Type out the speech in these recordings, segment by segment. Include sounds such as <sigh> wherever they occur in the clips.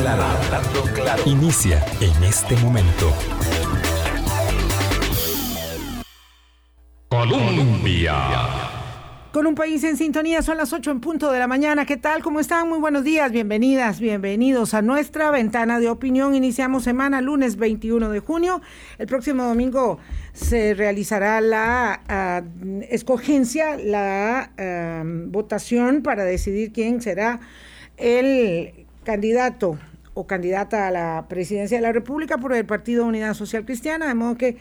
claro, hablando claro. Inicia en este momento. Colombia. Con un país en sintonía, son las 8 en punto de la mañana. ¿Qué tal? ¿Cómo están? Muy buenos días, bienvenidas, bienvenidos a nuestra ventana de opinión. Iniciamos semana lunes 21 de junio. El próximo domingo se realizará la ah, escogencia, la ah, votación para decidir quién será el candidato o candidata a la presidencia de la República por el Partido Unidad Social Cristiana, de modo que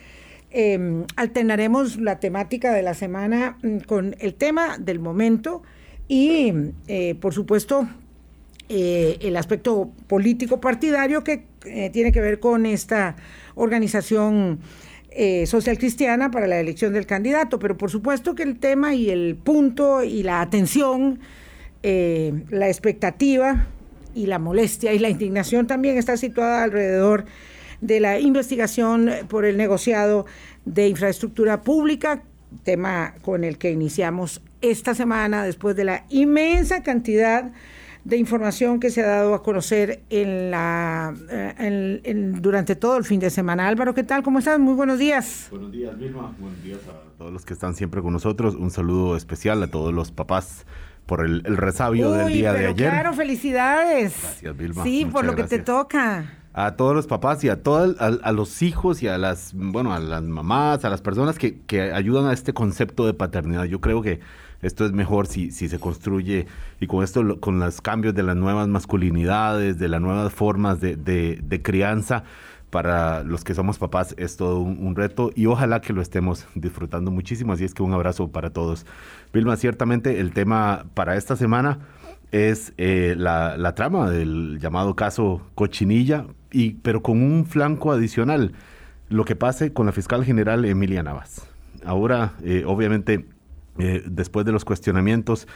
eh, alternaremos la temática de la semana mm, con el tema del momento y, eh, por supuesto, eh, el aspecto político partidario que eh, tiene que ver con esta organización social cristiana para la elección del candidato. Pero por supuesto que el tema y el punto y la atención, la expectativa y la molestia y la indignación también está situada alrededor de la investigación por el negociado de infraestructura pública, tema con el que iniciamos esta semana después de la inmensa cantidad de información que se ha dado a conocer en la eh, durante todo el fin de semana. Álvaro, ¿qué tal? ¿Cómo estás? Muy buenos días. Buenos días, Vilma. Buenos días a todos los que están siempre con nosotros. Un saludo especial a todos los papás por el, resabio del día de ayer. Claro, felicidades. Gracias, Vilma. Sí, por lo que te toca a todos los papás y a todos a, los hijos y a las bueno a las mamás a las personas que, que, ayudan a este concepto de paternidad yo creo que esto es mejor si, si se construye y con esto con los cambios de las nuevas masculinidades de las nuevas formas de, de, crianza para los que somos papás es todo un, reto y ojalá que lo estemos disfrutando muchísimo así es que un abrazo para todos Vilma ciertamente el tema para esta semana es eh, la, trama del llamado caso Cochinilla, y, pero con un flanco adicional, lo que pase con la fiscal general Emilia Navas. Ahora, eh, obviamente, eh, después de los cuestionamientos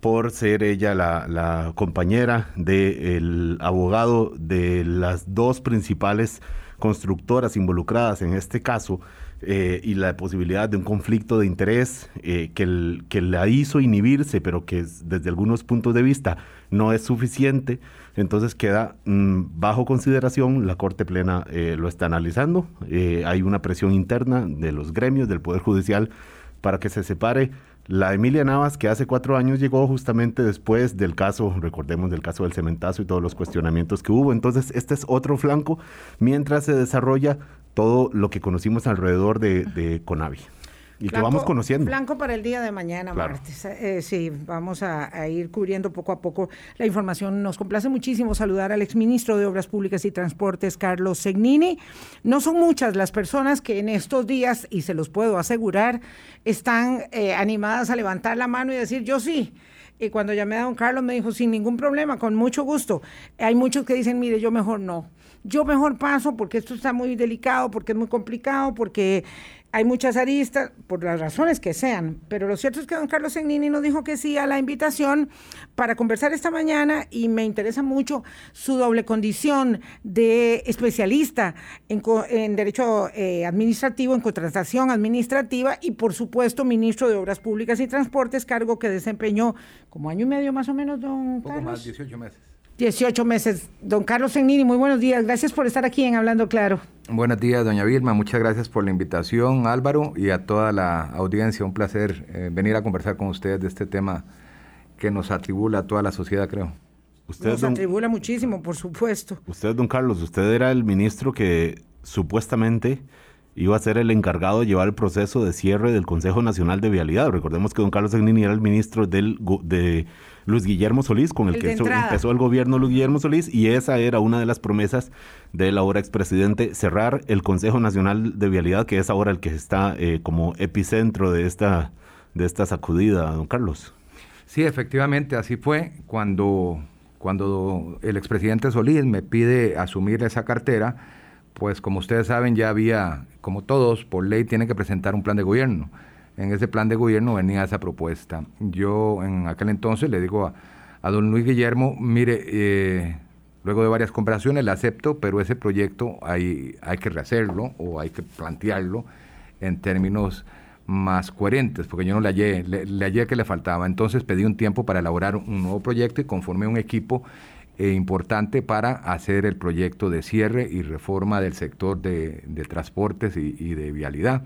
por ser ella la, compañera del abogado de las dos principales constructoras involucradas en este caso, eh, y la posibilidad de un conflicto de interés eh, que, la hizo inhibirse, pero que desde algunos puntos de vista no es suficiente, entonces queda mm, bajo consideración, la Corte Plena eh, lo está analizando, hay una presión interna de los gremios del Poder Judicial para que se separe la Emilia Navas, que hace cuatro años llegó justamente después del caso, recordemos del caso del cementazo y todos los cuestionamientos que hubo. Entonces, este es otro flanco mientras se desarrolla todo lo que conocimos alrededor de, de Conavi y que vamos conociendo. Blanco para el día de mañana, martes. Eh, sí, vamos a, ir cubriendo poco a poco la información. Nos complace muchísimo saludar al exministro de Obras Públicas y Transportes, Carlos Segnini. No son muchas las personas que en estos días, y se los puedo asegurar, están eh, animadas a levantar la mano y decir, yo sí. Y cuando llamé a don Carlos me dijo, sin ningún problema, con mucho gusto. Hay muchos que dicen, mire, yo mejor no. Yo mejor paso porque esto está muy delicado, porque es muy complicado, porque hay muchas aristas, por las razones que sean, pero lo cierto es que don Carlos Segnini nos dijo que sí a la invitación para conversar esta mañana y me interesa mucho su doble condición de especialista en, derecho eh, administrativo, en contratación administrativa y por supuesto ministro de Obras Públicas y Transportes, cargo que desempeñó como año y medio más o menos, don Carlos. más, 18 meses. 18 meses. Don Carlos Segnini, muy buenos días. Gracias por estar aquí en Hablando Claro. Buenos días, doña Vilma. Muchas gracias por la invitación, Álvaro, y a toda la audiencia. Un placer eh, venir a conversar con ustedes de este tema que nos atribula a toda la sociedad, creo. Usted, nos atribula muchísimo, por supuesto. Usted, don Carlos, usted era el ministro que supuestamente iba a ser el encargado de llevar el proceso de cierre del Consejo Nacional de Vialidad. Recordemos que don Carlos Segnini era el ministro del, de Luis Guillermo Solís, con el, que empezó el gobierno Luis Guillermo Solís, y esa era una de las promesas del ahora expresidente, cerrar el Consejo Nacional de Vialidad, que es ahora el que está eh, como epicentro de esta, de esta sacudida, don Carlos. Sí, efectivamente, así fue. Cuando, cuando el expresidente Solís me pide asumir esa cartera, pues como ustedes saben ya había, como todos, por ley tienen que presentar un plan de gobierno en ese plan de gobierno venía esa propuesta. Yo en aquel entonces le digo a, don Luis Guillermo, mire, eh, luego de varias conversaciones le acepto, pero ese proyecto hay, hay que rehacerlo o hay que plantearlo en términos más coherentes, porque yo no le hallé, le, hallé que le faltaba. Entonces pedí un tiempo para elaborar un nuevo proyecto y conformé un equipo e importante para hacer el proyecto de cierre y reforma del sector de, transportes y, de vialidad.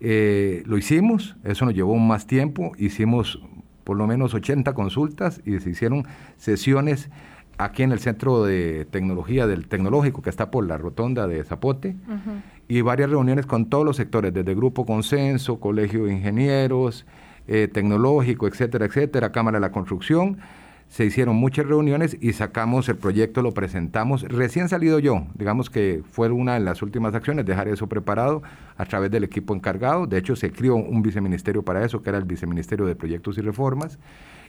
Eh, lo hicimos, eso nos llevó más tiempo, hicimos por lo menos 80 consultas y se hicieron sesiones aquí en el Centro de Tecnología del Tecnológico, que está por la rotonda de Zapote, y varias reuniones con todos los sectores, desde Grupo Consenso, Colegio de Ingenieros, eh, Tecnológico, etcétera, etcétera, Cámara de la Construcción. Se hicieron muchas reuniones y sacamos el proyecto, lo presentamos. Recién salido yo, digamos que fue una de las últimas acciones, dejar eso preparado a través del equipo encargado. De hecho, se creó un viceministerio para eso, que era el Viceministerio de Proyectos y Reformas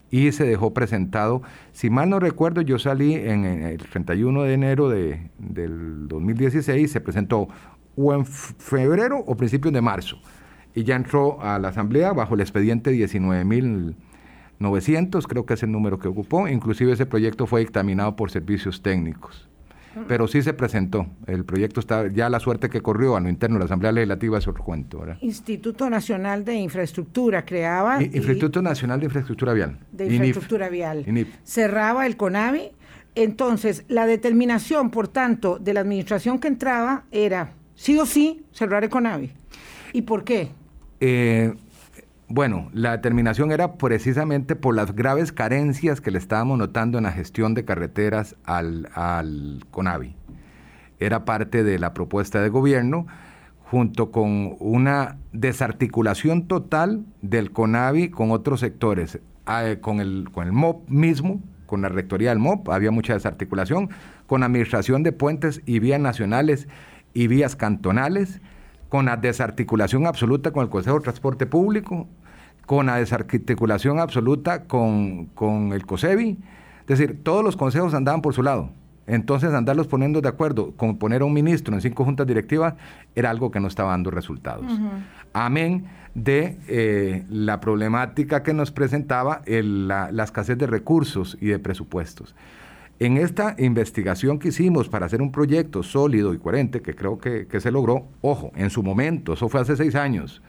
y se dejó presentado. Si mal no recuerdo, yo salí en, el 31 de enero de, del 2016, se presentó o en febrero o principios de marzo, y ya entró a la Asamblea bajo el expediente 19.900, creo que es el número que ocupó, inclusive ese proyecto fue dictaminado por servicios técnicos pero sí se presentó. El proyecto está, ya la suerte que corrió a lo interno de la Asamblea Legislativa es otro cuento. Instituto Nacional de Infraestructura creaba. Instituto Nacional de Infraestructura Vial. De Infraestructura Vial. Cerraba el CONAVI. Entonces, la determinación, por tanto, de la administración que entraba era sí o sí cerrar el CONAVI. ¿Y por qué? Eh, bueno, la determinación era precisamente por las graves carencias que le estábamos notando en la gestión de carreteras al, al CONAVI. Era parte de la propuesta de gobierno, junto con una desarticulación total del CONAVI con otros sectores, ah, eh, con el, con el MOP mismo, con la rectoría del MOP, había mucha desarticulación, con administración de puentes y vías nacionales y vías cantonales, con la desarticulación absoluta con el Consejo de Transporte Público, con la desarticulación absoluta con, el COSEBI. Es decir, todos los consejos andaban por su lado. Entonces, andarlos poniendo de acuerdo con poner a un ministro en cinco juntas directivas era algo que no estaba dando resultados. Amén de eh, la problemática que nos presentaba la, escasez de recursos y de presupuestos. En esta investigación que hicimos para hacer un proyecto sólido y coherente, que creo que, que se logró, ojo, en su momento, eso fue hace seis años,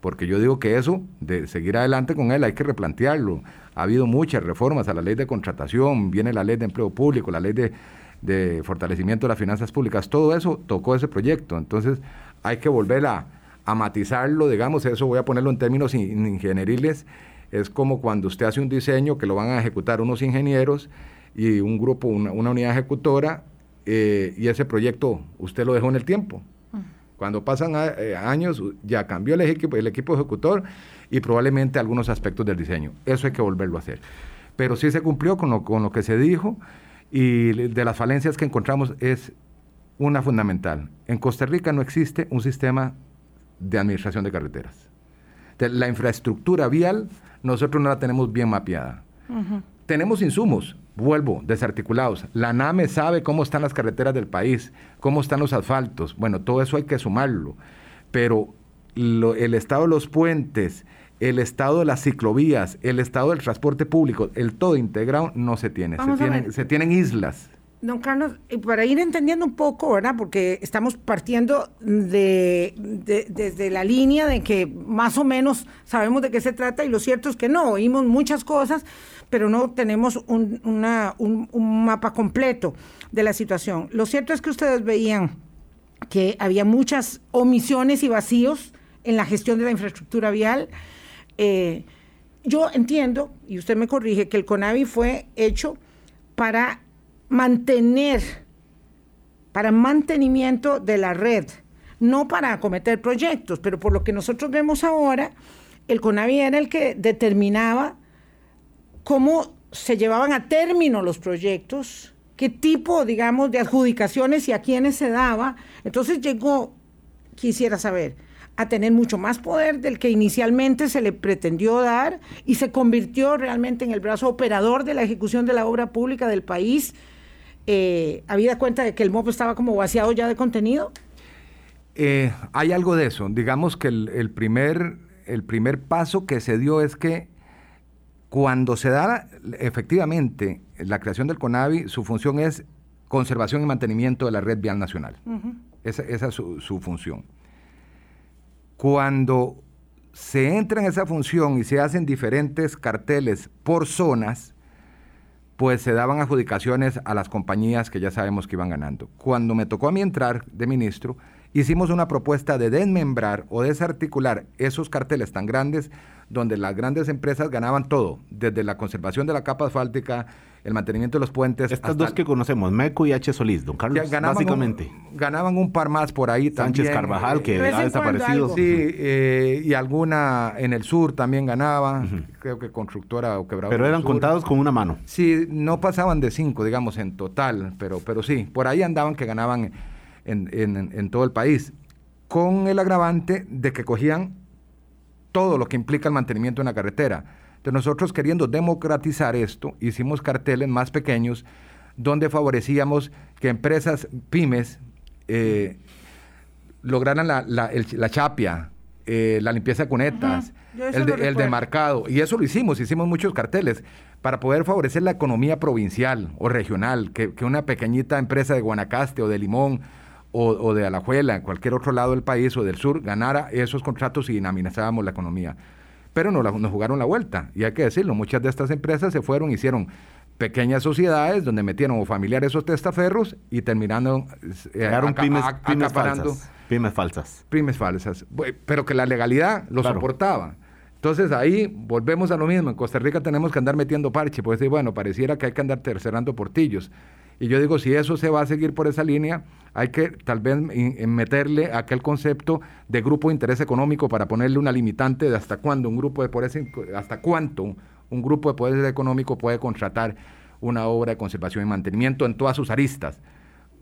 porque yo digo que eso, de seguir adelante con él, hay que replantearlo. Ha habido muchas reformas a la ley de contratación, viene la ley de empleo público, la ley de, fortalecimiento de las finanzas públicas, todo eso tocó ese proyecto. Entonces hay que volver a, matizarlo, digamos, eso voy a ponerlo en términos ingenieriles, es como cuando usted hace un diseño que lo van a ejecutar unos ingenieros y un grupo, una, unidad ejecutora, eh, y ese proyecto usted lo dejó en el tiempo. Cuando pasan eh, años, ya cambió el equipo, el equipo ejecutor y probablemente algunos aspectos del diseño. Eso hay que volverlo a hacer. Pero sí se cumplió con lo, con lo que se dijo y de las falencias que encontramos es una fundamental. En Costa Rica no existe un sistema de administración de carreteras. la infraestructura vial nosotros no la tenemos bien mapeada. Tenemos insumos, vuelvo, desarticulados. La NAME sabe cómo están las carreteras del país, cómo están los asfaltos. Bueno, todo eso hay que sumarlo. Pero el estado de los puentes, el estado de las ciclovías, el estado del transporte público, el todo integrado no se tiene. se tienen, se tienen islas. Don Carlos, para ir entendiendo un poco, ¿verdad? Porque estamos partiendo de, desde la línea de que más o menos sabemos de qué se trata y lo cierto es que no, oímos muchas cosas, pero no tenemos un, mapa completo de la situación. Lo cierto es que ustedes veían que había muchas omisiones y vacíos en la gestión de la infraestructura vial. Eh, yo entiendo, y usted me corrige, que el CONAVI fue hecho para mantener, para mantenimiento de la red, no para acometer proyectos, pero por lo que nosotros vemos ahora, el CONAVI era el que determinaba cómo se llevaban a término los proyectos, qué tipo, digamos, de adjudicaciones y a quiénes se daba. Entonces llegó, quisiera saber, a tener mucho más poder del que inicialmente se le pretendió dar y se convirtió realmente en el brazo operador de la ejecución de la obra pública del país, eh, habida cuenta de que el MOP estaba como vaciado ya de contenido. Eh, hay algo de eso. Digamos que el, primer, el primer paso que se dio es que cuando se da efectivamente la creación del CONAVI, su función es conservación y mantenimiento de la red vial nacional. esa, es su, su, función. Cuando se entra en esa función y se hacen diferentes carteles por zonas, pues se daban adjudicaciones a las compañías que ya sabemos que iban ganando. Cuando me tocó a mí entrar de ministro, hicimos una propuesta de desmembrar o desarticular esos carteles tan grandes donde las grandes empresas ganaban todo, desde la conservación de la capa asfáltica, el mantenimiento de los puentes. Estas dos que conocemos, MECO y H. Solís, don Carlos, ganaban básicamente. Un, ganaban un par más por ahí Sánchez Carvajal, que ha desaparecido. Sí, eh, y alguna en el sur también ganaba, creo que constructora o quebradora. Pero eran contados con una mano. Sí, no pasaban de cinco, digamos, en total, pero, pero sí, por ahí andaban que ganaban en, en, en todo el país, con el agravante de que cogían todo lo que implica el mantenimiento de una carretera. Entonces nosotros queriendo democratizar esto, hicimos carteles más pequeños donde favorecíamos que empresas pymes eh, lograran la, la, chapia, eh, la limpieza de cunetas, el, de, el demarcado. Y eso lo hicimos, hicimos muchos carteles para poder favorecer la economía provincial o regional, que, que una pequeñita empresa de Guanacaste o de Limón o, de Alajuela, en cualquier otro lado del país o del sur, ganara esos contratos y dinamizábamos la economía. Pero nos, nos jugaron la vuelta, y hay que decirlo, muchas de estas empresas se fueron, hicieron pequeñas sociedades donde metieron familiares o testaferros y terminando eh, pymes, falsas, pymes falsas. Pymes falsas. Pero que la legalidad lo soportaba. Entonces ahí volvemos a lo mismo. En Costa Rica tenemos que andar metiendo parche, pues bueno, pareciera que hay que andar tercerando portillos. Y yo digo, si eso se va a seguir por esa línea, hay que tal vez meterle aquel concepto de grupo de interés económico para ponerle una limitante de hasta cuándo un grupo de poder, hasta cuánto un grupo de poder económico puede contratar una obra de conservación y mantenimiento en todas sus aristas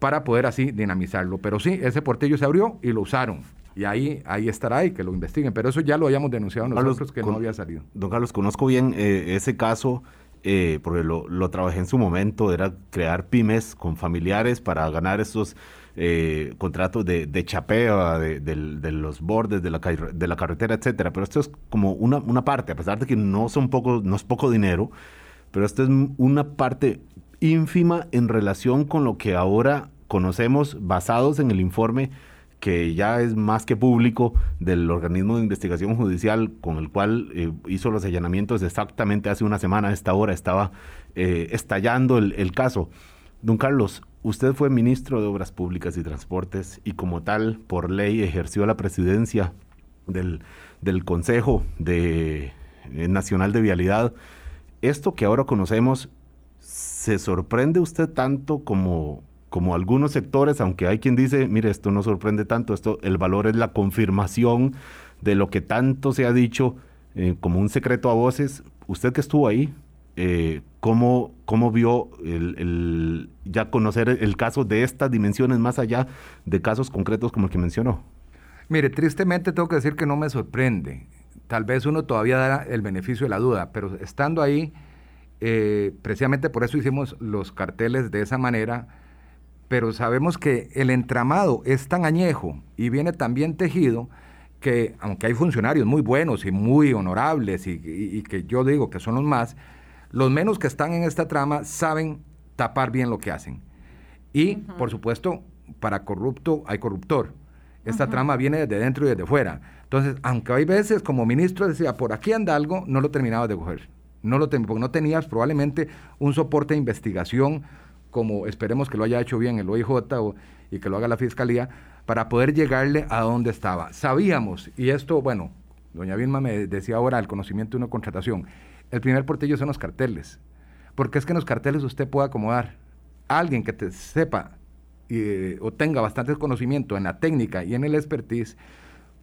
para poder así dinamizarlo. Pero sí, ese portillo se abrió y lo usaron. Y ahí, ahí estará y que lo investiguen. Pero eso ya lo habíamos denunciado nosotros que no había salido. Don Carlos, conozco bien eh, ese caso eh, porque lo, lo, trabajé en su momento, era crear pymes con familiares para ganar esos eh, contratos de, de chapeo, de, los bordes de la, de la carretera, etcétera. Pero esto es como una, una parte, a pesar de que no, son poco, no es poco dinero, pero esto es una parte ínfima en relación con lo que ahora conocemos basados en el informe que ya es más que público del organismo de investigación judicial con el cual eh, hizo los allanamientos exactamente hace una semana a esta hora estaba eh, estallando el, caso. Don Carlos, usted fue ministro de Obras Públicas y Transportes y como tal, por ley, ejerció la presidencia del, del Consejo eh, Nacional de Vialidad. Esto que ahora conocemos, ¿se sorprende usted tanto como como algunos sectores, aunque hay quien dice, mire, esto no sorprende tanto, esto, el valor es la confirmación de lo que tanto se ha dicho eh, como un secreto a voces. Usted que estuvo ahí, eh, ¿cómo, ¿cómo, vio ya conocer el caso de estas dimensiones más allá de casos concretos como el que mencionó? Mire, tristemente tengo que decir que no me sorprende. Tal vez uno todavía da el beneficio de la duda, pero estando ahí, eh, precisamente por eso hicimos los carteles de esa manera, pero sabemos que el entramado es tan añejo y viene tan bien tejido que, aunque hay funcionarios muy buenos y muy honorables y, que yo digo que son los más, los menos que están en esta trama saben tapar bien lo que hacen. Y, por supuesto, para corrupto hay corruptor. Esta trama viene desde dentro y desde fuera. Entonces, aunque hay veces como ministro decía, por aquí anda algo, no lo terminaba de coger. No lo porque no tenías probablemente un soporte de investigación como esperemos que lo haya hecho bien el OIJ y que lo haga la Fiscalía, para poder llegarle a donde estaba. Sabíamos, y esto, bueno, doña Vilma me decía ahora el conocimiento de una contratación, el primer portillo son los carteles, porque es que en los carteles usted puede acomodar a alguien que te sepa eh, o tenga bastante conocimiento en la técnica y en el expertise,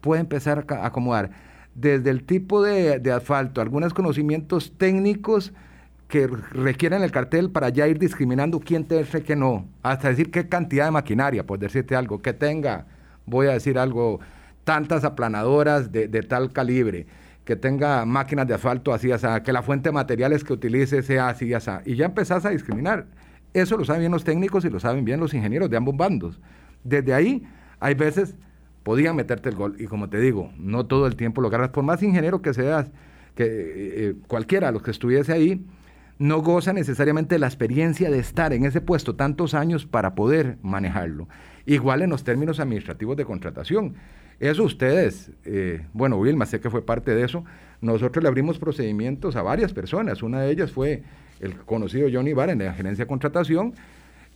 puede empezar a acomodar desde el tipo de, de asfalto, algunos conocimientos técnicos, que requieren el cartel para ya ir discriminando quién te y que no, hasta decir qué cantidad de maquinaria, por decirte algo, que tenga, voy a decir algo, tantas aplanadoras de, tal calibre, que tenga máquinas de asfalto así, así, que la fuente de materiales que utilice sea así, y ya empezás a discriminar. Eso lo saben bien los técnicos y lo saben bien los ingenieros de ambos bandos. Desde ahí, hay veces, podían meterte el gol, y como te digo, no todo el tiempo lo agarras, por más ingeniero que seas, que eh, eh, cualquiera los que estuviese ahí, no goza necesariamente la experiencia de estar en ese puesto tantos años para poder manejarlo. Igual en los términos administrativos de contratación. Eso ustedes, eh, bueno, Wilma, sé que fue parte de eso. Nosotros le abrimos procedimientos a varias personas. Una de ellas fue el conocido Johnny Barr en la gerencia de contratación,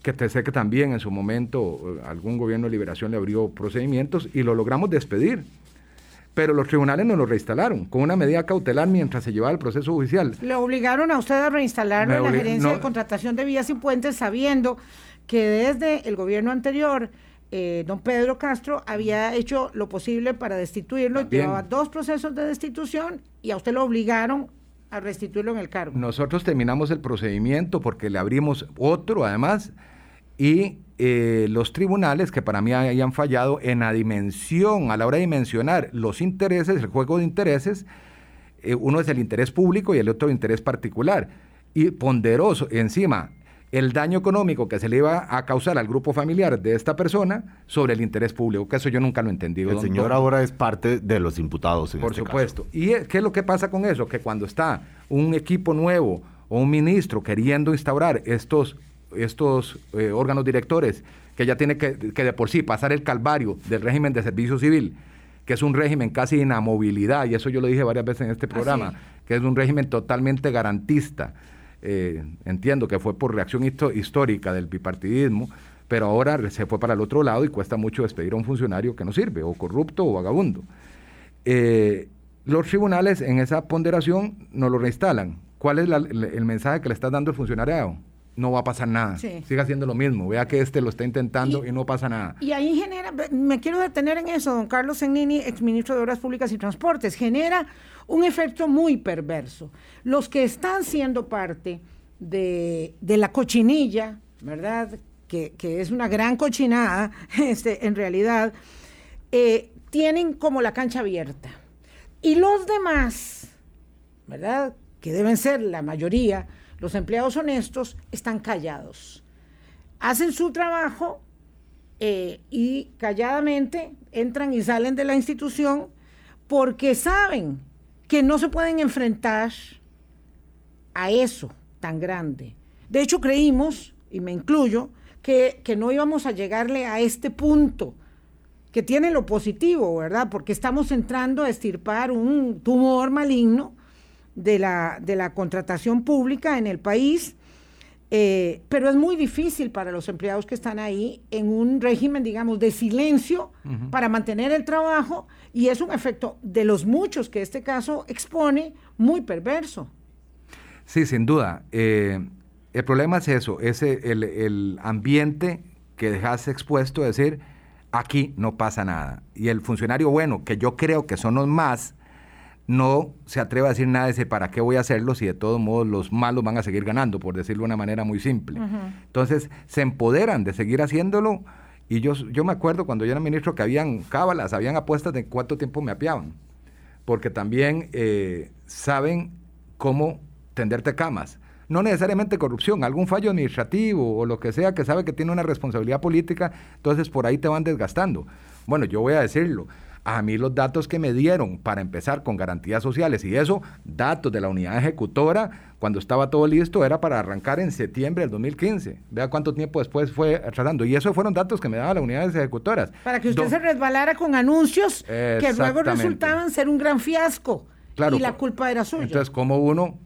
que te sé que también en su momento eh, algún gobierno de liberación le abrió procedimientos y lo logramos despedir. Pero los tribunales nos lo reinstalaron con una medida cautelar mientras se llevaba el proceso judicial. Le obligaron a usted a reinstalarlo en la gerencia de contratación de vías y puentes sabiendo que desde el gobierno anterior eh, don Pedro Castro había hecho lo posible para destituirlo, llevaba dos procesos de destitución y a usted lo obligaron a restituirlo en el cargo. Nosotros terminamos el procedimiento porque le abrimos otro además y eh, los tribunales que para mí hayan fallado en la dimensión, a la hora de dimensionar los intereses, el juego de intereses, eh, uno es el interés público y el otro el interés particular. Y ponderoso, encima, el daño económico que se le iba a causar al grupo familiar de esta persona sobre el interés público, que eso yo nunca lo he entendido. El señor ahora es parte de los imputados. Por este supuesto. ¿Y qué es lo que pasa con eso? Que cuando está un equipo nuevo o un ministro queriendo instaurar estos, estos eh, órganos directores, que ya tiene que, que de por sí pasar el calvario del régimen de servicio civil, que es un régimen casi inamovilidad, y eso yo lo dije varias veces en este programa, que es un régimen totalmente garantista eh, entiendo que fue por reacción histórica del bipartidismo, pero ahora se fue para el otro lado y cuesta mucho despedir a un funcionario que no sirve, o corrupto o vagabundo. Eh, los tribunales en esa ponderación no lo reinstalan. ¿Cuál es el mensaje que le está dando el funcionariado? No va a pasar nada. Siga haciendo lo mismo. Vea que este lo está intentando y, no pasa nada. Y ahí genera, me quiero detener en eso, don Carlos Segnini, exministro de Obras Públicas y Transportes, genera un efecto muy perverso. Los que están siendo parte de, la cochinilla, ¿verdad? Que, es una gran cochinada, <laughs> este, en realidad, eh, tienen como la cancha abierta. Y los demás, ¿verdad? Que deben ser la mayoría, los empleados honestos están callados. Hacen su trabajo eh, y calladamente entran y salen de la institución porque saben que no se pueden enfrentar a eso tan grande. De hecho, creímos, y me incluyo, que, que no íbamos a llegarle a este punto que tiene lo positivo, ¿verdad? Porque estamos entrando a estirpar un tumor maligno de la, de la contratación pública en el país, eh, pero es muy difícil para los empleados que están ahí en un régimen, digamos, de silencio para mantener el trabajo y es un efecto de los muchos que este caso expone muy perverso. Sí, sin duda. Eh, el problema es eso, es el, el ambiente que dejas expuesto a decir, aquí no pasa nada. Y el funcionario bueno, que yo creo que son los más, no se atreve a decir nada de ese para qué voy a hacerlo si de todos modos los malos van a seguir ganando, por decirlo de una manera muy simple. Entonces se empoderan de seguir haciéndolo y yo, yo me acuerdo cuando yo era ministro que habían cábalas, habían apuestas de cuánto tiempo me apiaban, porque también eh, saben cómo tenderte camas. No necesariamente corrupción, algún fallo administrativo o lo que sea que sabe que tiene una responsabilidad política, entonces por ahí te van desgastando. Bueno, yo voy a decirlo, a mí los datos que me dieron para empezar con garantías sociales y eso, datos de la unidad ejecutora, cuando estaba todo listo, era para arrancar en septiembre del 2015. Vea cuánto tiempo después fue tratando. Y esos fueron datos que me daban las unidades ejecutoras. Para que usted se resbalara con anuncios que luego resultaban ser un gran fiasco. y la culpa era suya. Entonces, ¿cómo uno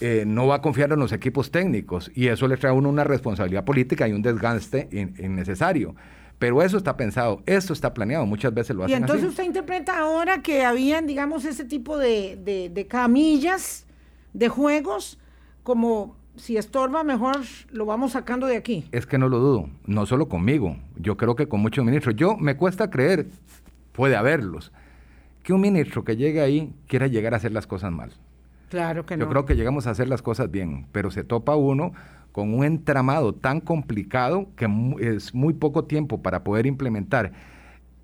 eh, no va a confiar en los equipos técnicos? Y eso le trae a uno una responsabilidad política y un desgaste innecesario. Pero eso está pensado, eso está planeado, muchas veces lo hacen Y entonces usted interpreta ahora que habían, digamos, ese tipo de, de, camillas, de juegos, como si estorba, mejor lo vamos sacando de aquí. Es que no lo dudo, no solo conmigo, yo creo que con muchos ministros. Yo me cuesta creer, puede haberlos, que un ministro que llegue ahí quiera llegar a hacer las cosas mal. Claro que no. Yo creo que llegamos a hacer las cosas bien, pero se topa uno con un entramado tan complicado que es muy poco tiempo para poder implementar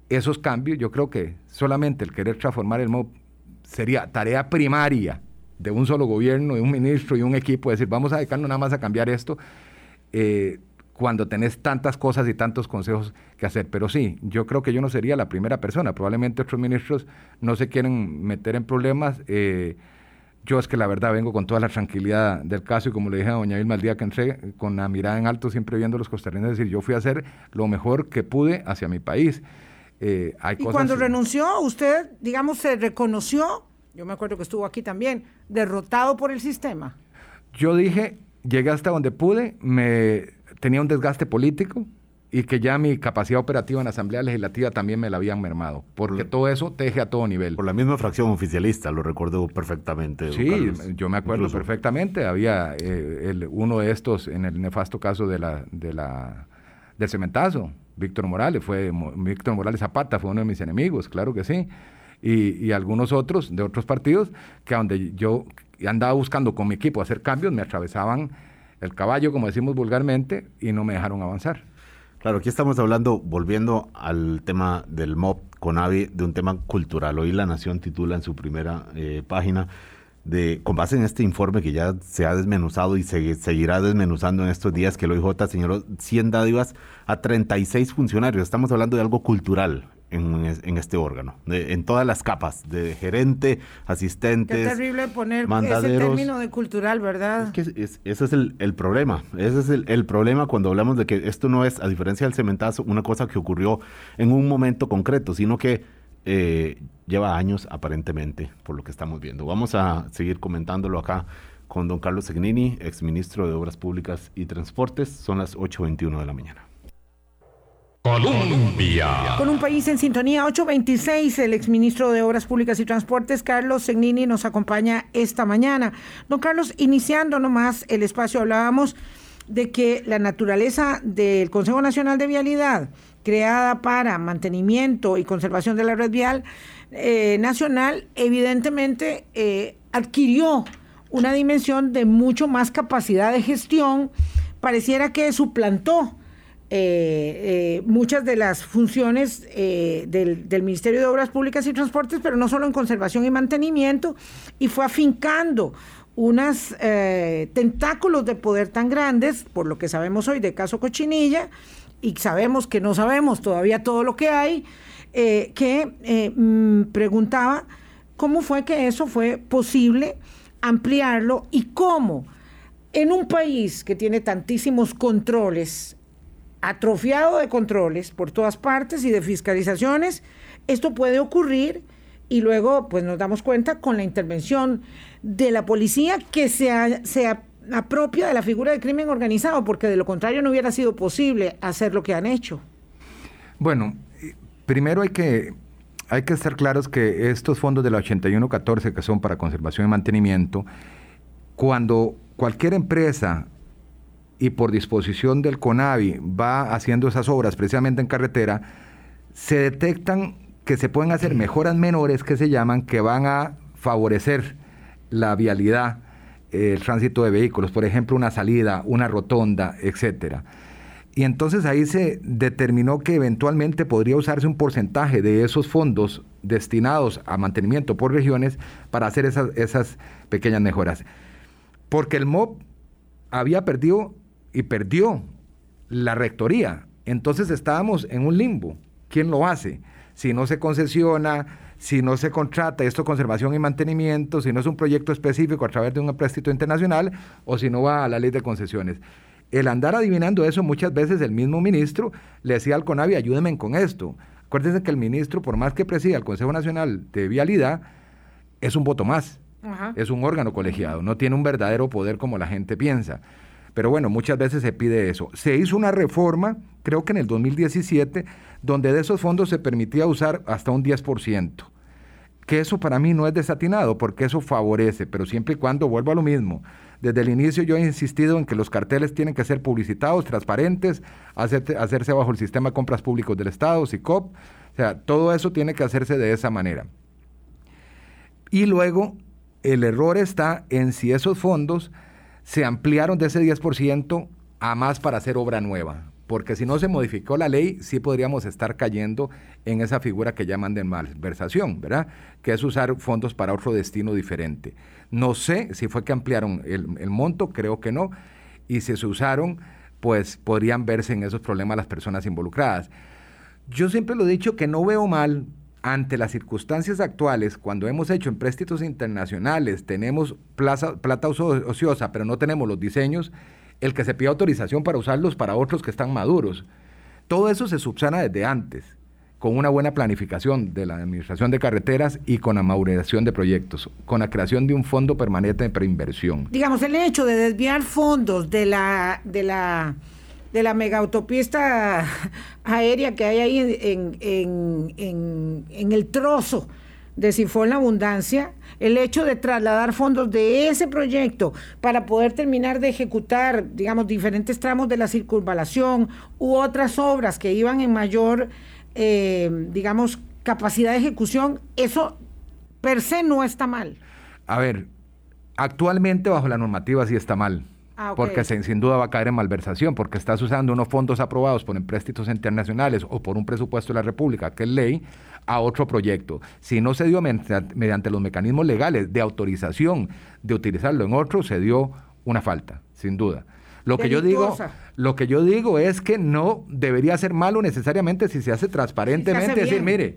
esos cambios, yo creo que solamente el querer transformar el MOB sería tarea primaria de un solo gobierno, de un ministro y un equipo, decir, vamos a dedicarnos nada más a cambiar esto, eh, cuando tenés tantas cosas y tantos consejos que hacer. Pero sí, yo creo que yo no sería la primera persona, probablemente otros ministros no se quieren meter en problemas. Eh, yo es que la verdad vengo con toda la tranquilidad del caso y como le dije a doña Vilma el día que entré, con la mirada en alto, siempre viendo a los costarricenses, decir, yo fui a hacer lo mejor que pude hacia mi país. Eh, hay y cuando renunció, usted, digamos, se reconoció, yo me acuerdo que estuvo aquí también, derrotado por el sistema. Yo dije, llegué hasta donde pude, me tenía un desgaste político, y que ya mi capacidad operativa en la Asamblea Legislativa también me la habían mermado, porque todo eso teje a todo nivel. Por la misma fracción oficialista, lo recuerdo perfectamente. Sí, yo me acuerdo perfectamente, había eh, uno de estos en el nefasto caso de la, de la, del cementazo, Víctor Morales, fue Víctor Morales Zapata, fue uno de mis enemigos, claro que sí, y, y algunos otros de otros partidos que donde yo andaba buscando con mi equipo hacer cambios, me atravesaban el caballo, como decimos vulgarmente, y no me dejaron avanzar. Claro, aquí estamos hablando, volviendo al tema del MOP con AVI, de un tema cultural. Hoy La Nación titula en su primera eh, página de, con base en este informe que ya se ha desmenuzado y se seguirá desmenuzando en estos días, que el OIJ señaló 100 dádivas a 36 funcionarios. Estamos hablando de algo cultural en, este órgano, en todas las capas, de gerente, asistentes. Qué terrible poner ese término de cultural, ¿verdad? Es que ese es el, problema. Ese es el, problema cuando hablamos de que esto no es, a diferencia del cementazo, una cosa que ocurrió en un momento concreto, sino que eh, lleva años aparentemente, por lo que estamos viendo. Vamos a seguir comentándolo acá con don Carlos Segnini, exministro de Obras Públicas y Transportes. Son las 8.21 de la mañana. Colombia. Con un país en sintonía, 826, el exministro de Obras Públicas y Transportes, Carlos Segnini, nos acompaña esta mañana. Don Carlos, iniciando nomás el espacio, hablábamos de que la naturaleza del Consejo Nacional de Vialidad, creada para mantenimiento y conservación de la red vial eh, nacional, evidentemente eh, adquirió una dimensión de mucho más capacidad de gestión, pareciera que suplantó eh, eh, muchas de las funciones eh, del, Ministerio de Obras Públicas y Transportes, pero no solo en conservación y mantenimiento, y fue afincando unos tentáculos de poder tan grandes, por lo que sabemos hoy de caso Cochinilla, y sabemos que no sabemos todavía todo lo que hay, que mm, preguntaba cómo fue que eso fue posible ampliarlo y cómo en un país que tiene tantísimos controles atrofiado de controles por todas partes y de fiscalizaciones, esto puede ocurrir y luego pues nos damos cuenta con la intervención de la policía que se, se apropia de la figura del crimen organizado, porque de lo contrario no hubiera sido posible hacer lo que han hecho. Bueno, primero hay que, hay que estar claros que estos fondos de la 8114 que son para conservación y mantenimiento, cuando cualquier empresa y por disposición del CONAVI va haciendo esas obras precisamente en carretera, se detectan que se pueden hacer mejoras menores que se llaman, que van a favorecer la vialidad, el tránsito de vehículos, por ejemplo, una salida, una rotonda, etcétera. Y entonces ahí se determinó que eventualmente podría usarse un porcentaje de esos fondos destinados a mantenimiento por regiones para hacer esas, esas pequeñas mejoras. Porque el MOB había perdido y perdió la rectoría. Entonces estábamos en un limbo. ¿Quién lo hace? Si no se concesiona, si no se contrata esto conservación y mantenimiento, si no es un proyecto específico a través de un empréstito internacional o si no va a la ley de concesiones. El andar adivinando eso, muchas veces el mismo ministro le decía al CONAVI, ayúdenme con esto. Acuérdense que el ministro, por más que presida el Consejo Nacional de Vialidad, es un voto más. Es un órgano colegiado, no tiene un verdadero poder como la gente piensa. Pero bueno, muchas veces se pide eso. Se hizo una reforma, creo que en el 2017, donde de esos fondos se permitía usar hasta un 10%. Que eso para mí no es desatinado, porque eso favorece, pero siempre y cuando vuelvo a lo mismo. Desde el inicio yo he insistido en que los carteles tienen que ser publicitados, transparentes, hacerse bajo el sistema de compras públicos del Estado, SICOP. O sea, todo eso tiene que hacerse de esa manera. Y luego, el error está en si esos fondos se ampliaron de ese 10% a más para hacer obra nueva. Porque si no se modificó la ley, sí podríamos estar cayendo en esa figura que llaman de malversación, ¿verdad? Que es usar fondos para otro destino diferente. No sé si fue que ampliaron el, el monto, creo que no. Y si se usaron, pues podrían verse en esos problemas las personas involucradas. Yo siempre lo he dicho que no veo mal ante las circunstancias actuales, cuando hemos hecho empréstitos internacionales, tenemos plata ociosa, pero no tenemos los diseños, el que se pida autorización para usarlos para otros que están maduros. Todo eso se subsana desde antes. con una buena planificación de la Administración de Carreteras y con la maduración de proyectos, con la creación de un fondo permanente de preinversión. Digamos, el hecho de desviar fondos de la, de la, de la mega autopista aérea que hay ahí en, en, en, el trozo de Sifón La Abundancia, el hecho de trasladar fondos de ese proyecto para poder terminar de ejecutar, digamos, diferentes tramos de la circunvalación u otras obras que iban en mayor, eh, digamos, capacidad de ejecución, eso per se no está mal. A ver, actualmente bajo la normativa sí está mal. Ah, porque sin, duda va a caer en malversación, porque estás usando unos fondos aprobados por empréstitos internacionales o por un presupuesto de la República, que es ley, a otro proyecto. Si no se dio mediante los mecanismos legales de autorización de utilizarlo en otro, se dio una falta, sin duda. Lo que, yo digo, lo que yo digo es que no debería ser malo necesariamente si se hace transparentemente, decir, mire,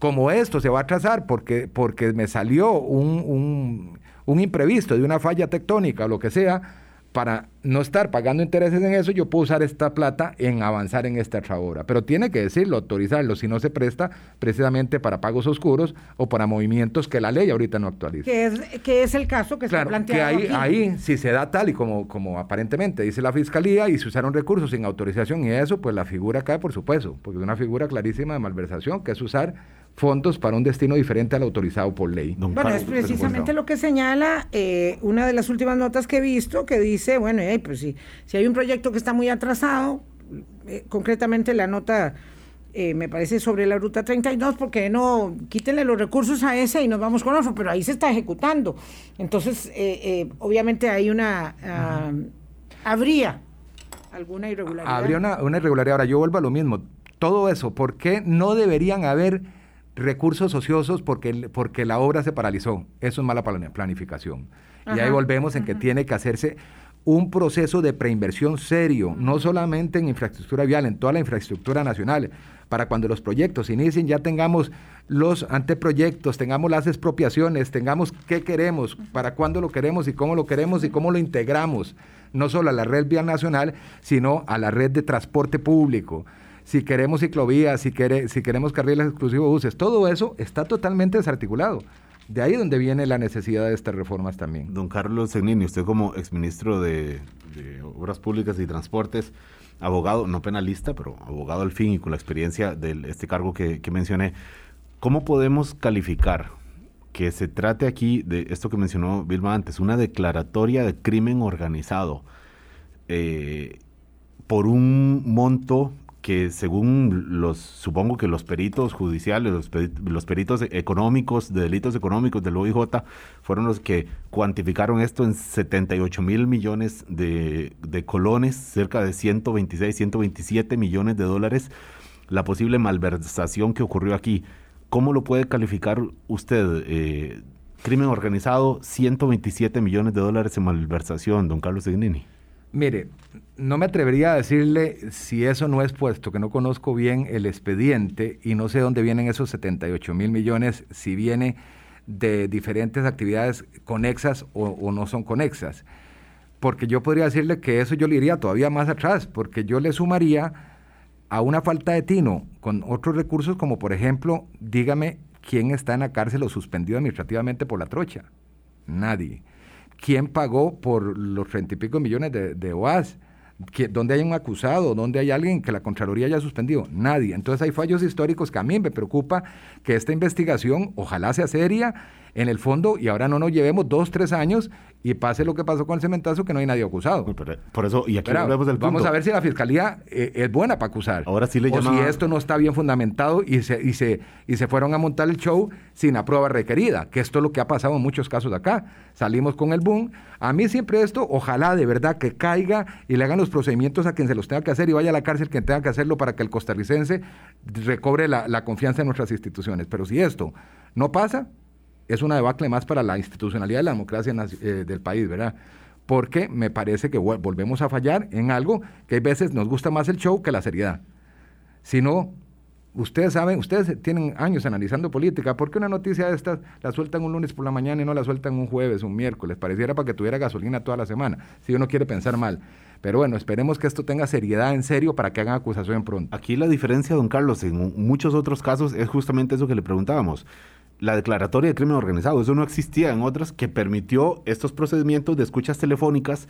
como esto se va a trazar porque, porque me salió un, un, un imprevisto de una falla tectónica o lo que sea, para no estar pagando intereses en eso, yo puedo usar esta plata en avanzar en esta otra obra. Pero tiene que decirlo, autorizarlo, si no se presta precisamente para pagos oscuros o para movimientos que la ley ahorita no actualiza. Que es, que es el caso que está planteado. Que ahí, ahí, si se da tal y como, como aparentemente dice la fiscalía y se usaron recursos sin autorización y eso, pues la figura cae por supuesto, porque es una figura clarísima de malversación, que es usar fondos para un destino diferente al autorizado por ley. bueno, es precisamente lo que señala eh, una de las últimas notas que he visto, que dice, bueno, pues si, si hay un proyecto que está muy atrasado, eh, concretamente la nota eh, me parece sobre la ruta 32, porque no, quítenle los recursos a ese y nos vamos con otro, pero ahí se está ejecutando. Entonces, obviamente hay una, ah, habría alguna irregularidad. Habría una, una irregularidad. Ahora, yo vuelvo a lo mismo. Todo eso, ¿por qué no deberían haber recursos ociosos porque, porque la obra se paralizó. Eso es mala planificación. y ahí volvemos en que tiene que hacerse un proceso de preinversión serio, no solamente en infraestructura vial, en toda la infraestructura nacional, para cuando los proyectos inicien ya tengamos los anteproyectos, tengamos las expropiaciones, tengamos qué queremos, para cuándo lo queremos y cómo lo queremos y cómo lo integramos, no solo a la red vial nacional, sino a la red de transporte público si queremos ciclovías, si, si queremos carriles exclusivos buses, todo eso está totalmente desarticulado. De ahí donde viene la necesidad de estas reformas también. Don Carlos Segnini, usted como exministro de, de Obras Públicas y Transportes, abogado, no penalista, pero abogado al fin y con la experiencia de este cargo que, mencioné, ¿cómo podemos calificar que se trate aquí de esto que mencionó Vilma antes, una declaratoria de crimen organizado eh, por un monto que según los, supongo que los peritos judiciales, los, peritos económicos, de delitos económicos del OIJ, fueron los que cuantificaron esto en 78 mil millones de, colones, cerca de 126, 127 millones de dólares, la posible malversación que ocurrió aquí. ¿Cómo lo puede calificar usted? Eh, crimen organizado, 127 millones de dólares en malversación, don Carlos Signini. Mire, no me atrevería a decirle si eso no es puesto, que no conozco bien el expediente y no sé dónde vienen esos 78 mil millones, si viene de diferentes actividades conexas o, no son conexas. Porque yo podría decirle que eso yo le iría todavía más atrás, porque yo le sumaría a una falta de tino con otros recursos, como por ejemplo, dígame quién está en la cárcel o suspendido administrativamente por la trocha. Nadie quién pagó por los treinta y pico millones de, de OAS, ¿Dónde hay un acusado? ¿Dónde hay alguien que la Contraloría haya suspendido? Nadie. Entonces hay fallos históricos que a mí me preocupa que esta investigación ojalá sea seria en el fondo y ahora no nos llevemos dos, tres años y pase lo que pasó con el cementazo que no hay nadie acusado. Por, eso, y aquí volvemos del punto. Vamos a ver si la fiscalía eh, es buena para acusar. Ahora sí le O si esto no está bien fundamentado y se, y, se, y se fueron a montar el show sin la prueba requerida, que esto es lo que ha pasado en muchos casos de acá. Salimos con el boom. A mí siempre esto, ojalá de verdad que caiga y le hagan los procedimientos a quien se los tenga que hacer y vaya a la cárcel quien tenga que hacerlo para que el costarricense recobre la, la confianza en nuestras instituciones. Pero si esto no pasa, es una debacle más para la institucionalidad de la democracia eh, del país, ¿verdad? Porque me parece que volvemos a fallar en algo que a veces nos gusta más el show que la seriedad. Si no, ustedes saben, ustedes tienen años analizando política, ¿por qué una noticia de estas la sueltan un lunes por la mañana y no la sueltan un jueves, un miércoles? Pareciera para que tuviera gasolina toda la semana, si uno quiere pensar mal. Pero bueno, esperemos que esto tenga seriedad en serio para que hagan acusación pronto. Aquí la diferencia, don Carlos, en muchos otros casos es justamente eso que le preguntábamos. La declaratoria de crimen organizado, eso no existía en otras, que permitió estos procedimientos de escuchas telefónicas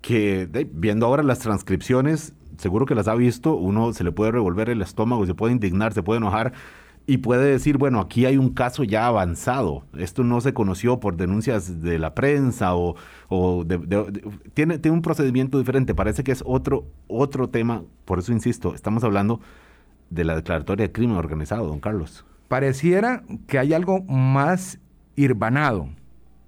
que, viendo ahora las transcripciones, seguro que las ha visto, uno se le puede revolver el estómago, se puede indignar, se puede enojar y puede decir, bueno, aquí hay un caso ya avanzado, esto no se conoció por denuncias de la prensa o, tiene, tiene un procedimiento diferente, parece que es otro, otro tema, por eso insisto, estamos hablando de la declaratoria de crimen organizado, don Carlos. Pareciera que hay algo más irbanado,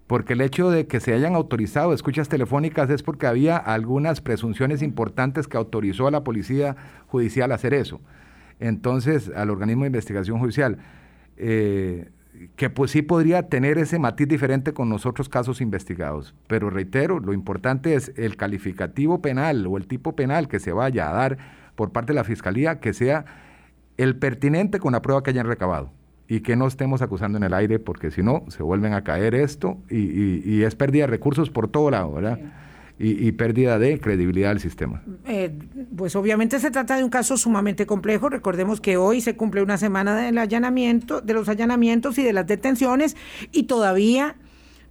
porque el hecho de que se hayan autorizado escuchas telefónicas es porque había algunas presunciones importantes que autorizó a la policía judicial a hacer eso entonces al organismo de investigación judicial, eh, que pues sí podría tener ese matiz diferente con los otros casos investigados. Pero reitero, lo importante es el calificativo penal o el tipo penal que se vaya a dar por parte de la Fiscalía, que sea el pertinente con la prueba que hayan recabado y que no estemos acusando en el aire, porque si no, se vuelven a caer esto y, es pérdida de recursos por todo lado, ¿verdad? y, pérdida de credibilidad del sistema. Eh, pues obviamente se trata de un caso sumamente complejo. Recordemos que hoy se cumple una semana del allanamiento, de los allanamientos y de las detenciones y todavía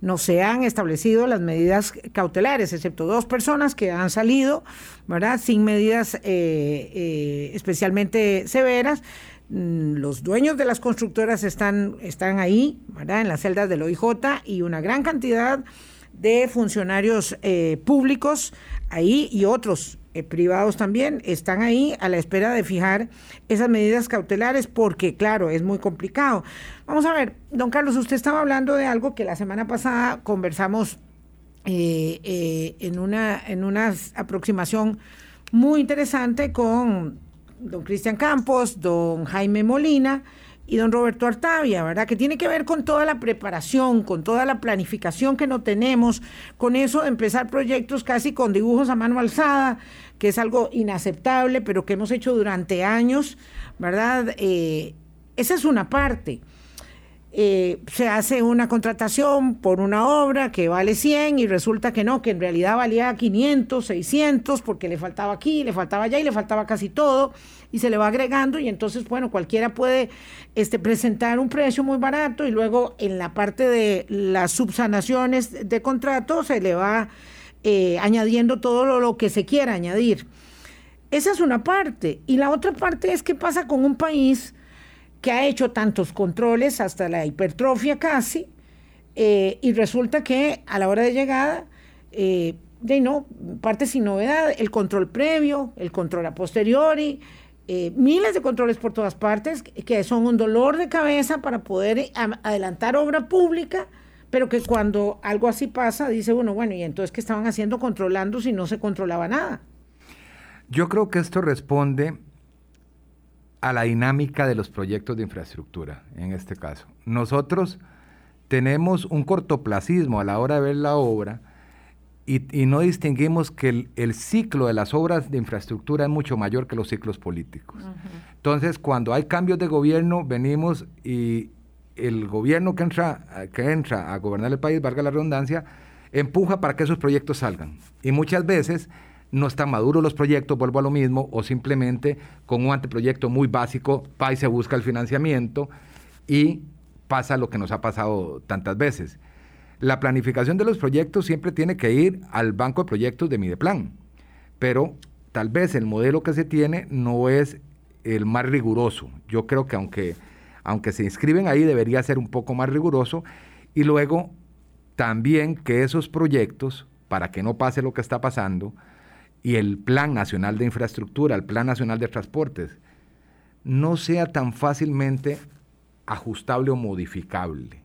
no se han establecido las medidas cautelares, excepto dos personas que han salido, ¿verdad? Sin medidas eh, eh, especialmente severas. Mm, los dueños de las constructoras están, están ahí, ¿verdad? En las celdas del OIJ y una gran cantidad de funcionarios eh, públicos ahí y otros privados también están ahí a la espera de fijar esas medidas cautelares porque, claro, es muy complicado. Vamos a ver, don Carlos, usted estaba hablando de algo que la semana pasada conversamos eh, en, una, en una aproximación muy interesante con don Cristian Campos, don Jaime Molina, y don Roberto Artavia, ¿verdad? Que tiene que ver con toda la preparación, con toda la planificación que no tenemos, con eso de empezar proyectos casi con dibujos a mano alzada, que es algo inaceptable, pero que hemos hecho durante años, ¿verdad? Eh, esa es una parte. Eh, se hace una contratación por una obra que vale 100 y resulta que no, que en realidad valía 500, 600, porque le faltaba aquí, le faltaba allá y le faltaba casi todo, y se le va agregando y entonces, bueno, cualquiera puede este, presentar un precio muy barato y luego en la parte de las subsanaciones de contrato se le va eh, añadiendo todo lo, lo que se quiera añadir. Esa es una parte. Y la otra parte es qué pasa con un país que ha hecho tantos controles hasta la hipertrofia casi, eh, y resulta que a la hora de llegada, eh, no, parte sin novedad, el control previo, el control a posteriori, eh, miles de controles por todas partes, que son un dolor de cabeza para poder adelantar obra pública, pero que cuando algo así pasa, dice uno, bueno, ¿y entonces qué estaban haciendo controlando si no se controlaba nada? Yo creo que esto responde a la dinámica de los proyectos de infraestructura, en este caso. Nosotros tenemos un cortoplacismo a la hora de ver la obra y, no distinguimos que el, ciclo de las obras de infraestructura es mucho mayor que los ciclos políticos. Entonces, cuando hay cambios de gobierno, venimos y el gobierno que entra, que entra a gobernar el país, valga la redundancia, empuja para que esos proyectos salgan. Y muchas veces no están maduros los proyectos, vuelvo a lo mismo, o simplemente con un anteproyecto muy básico, y se busca el financiamiento y pasa lo que nos ha pasado tantas veces. La planificación de los proyectos siempre tiene que ir al banco de proyectos de Mideplan, pero tal vez el modelo que se tiene no es el más riguroso. Yo creo que aunque, aunque se inscriben ahí debería ser un poco más riguroso y luego también que esos proyectos, para que no pase lo que está pasando, y el Plan Nacional de Infraestructura, el Plan Nacional de Transportes, no sea tan fácilmente ajustable o modificable.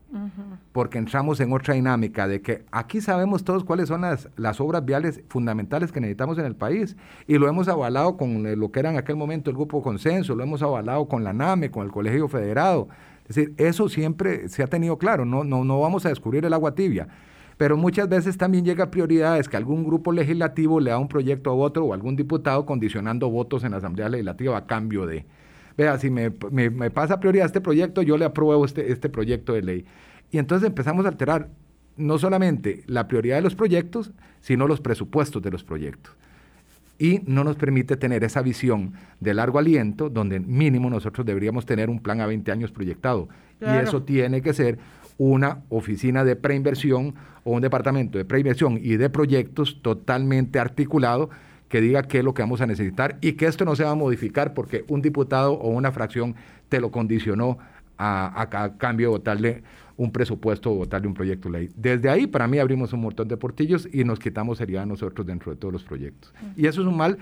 Porque entramos en otra dinámica de que aquí sabemos todos cuáles son las, las, obras viales fundamentales que necesitamos en el país y lo hemos avalado con lo que era en aquel momento el Grupo Consenso, lo hemos avalado con la NAME, con el Colegio Federado. Es decir, eso siempre se ha tenido claro, no, no, no vamos a descubrir el agua tibia pero muchas veces también llega prioridades que algún grupo legislativo le da un proyecto a otro o algún diputado condicionando votos en la Asamblea Legislativa a cambio de, vea, si me, pasa prioridad este proyecto, yo le apruebo este, este proyecto de ley. Y entonces empezamos a alterar no solamente la prioridad de los proyectos, sino los presupuestos de los proyectos. y no nos permite tener esa visión de largo aliento donde mínimo nosotros deberíamos tener un plan a 20 años proyectado. Y eso tiene que ser una oficina de preinversión o un departamento de preinversión y de proyectos totalmente articulado que diga qué es lo que vamos a necesitar y que esto no se va a modificar porque un diputado o una fracción te lo condicionó a, a, cambio de votarle un presupuesto o votarle un proyecto de ley. Desde ahí, para mí, abrimos un montón de portillos y nos quitamos seriedad nosotros dentro de todos los proyectos. Y eso es un mal,